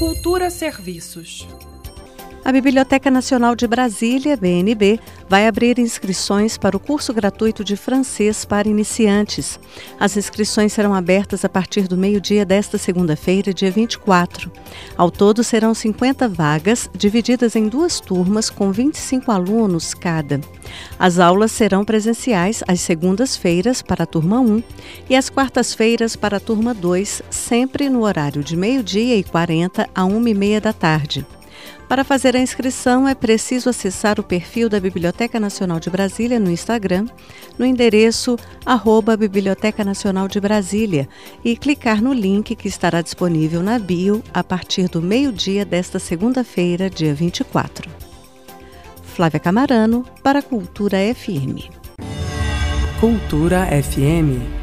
Cultura Serviços. A Biblioteca Nacional de Brasília, BNB, vai abrir inscrições para o curso gratuito de francês para iniciantes. As inscrições serão abertas a partir do meio-dia desta segunda-feira, dia 24. Ao todo, serão 50 vagas, divididas em duas turmas com 25 alunos cada. As aulas serão presenciais às segundas-feiras para a turma 1 e às quartas-feiras para a turma 2, sempre no horário de meio-dia e 40 a 1 e meia da tarde. Para fazer a inscrição, é preciso acessar o perfil da Biblioteca Nacional de Brasília no Instagram, no endereço arroba Biblioteca Nacional de Brasília e clicar no link que estará disponível na bio a partir do meio-dia desta segunda-feira, dia 24. Flávia Camarano, para Cultura FM. Cultura FM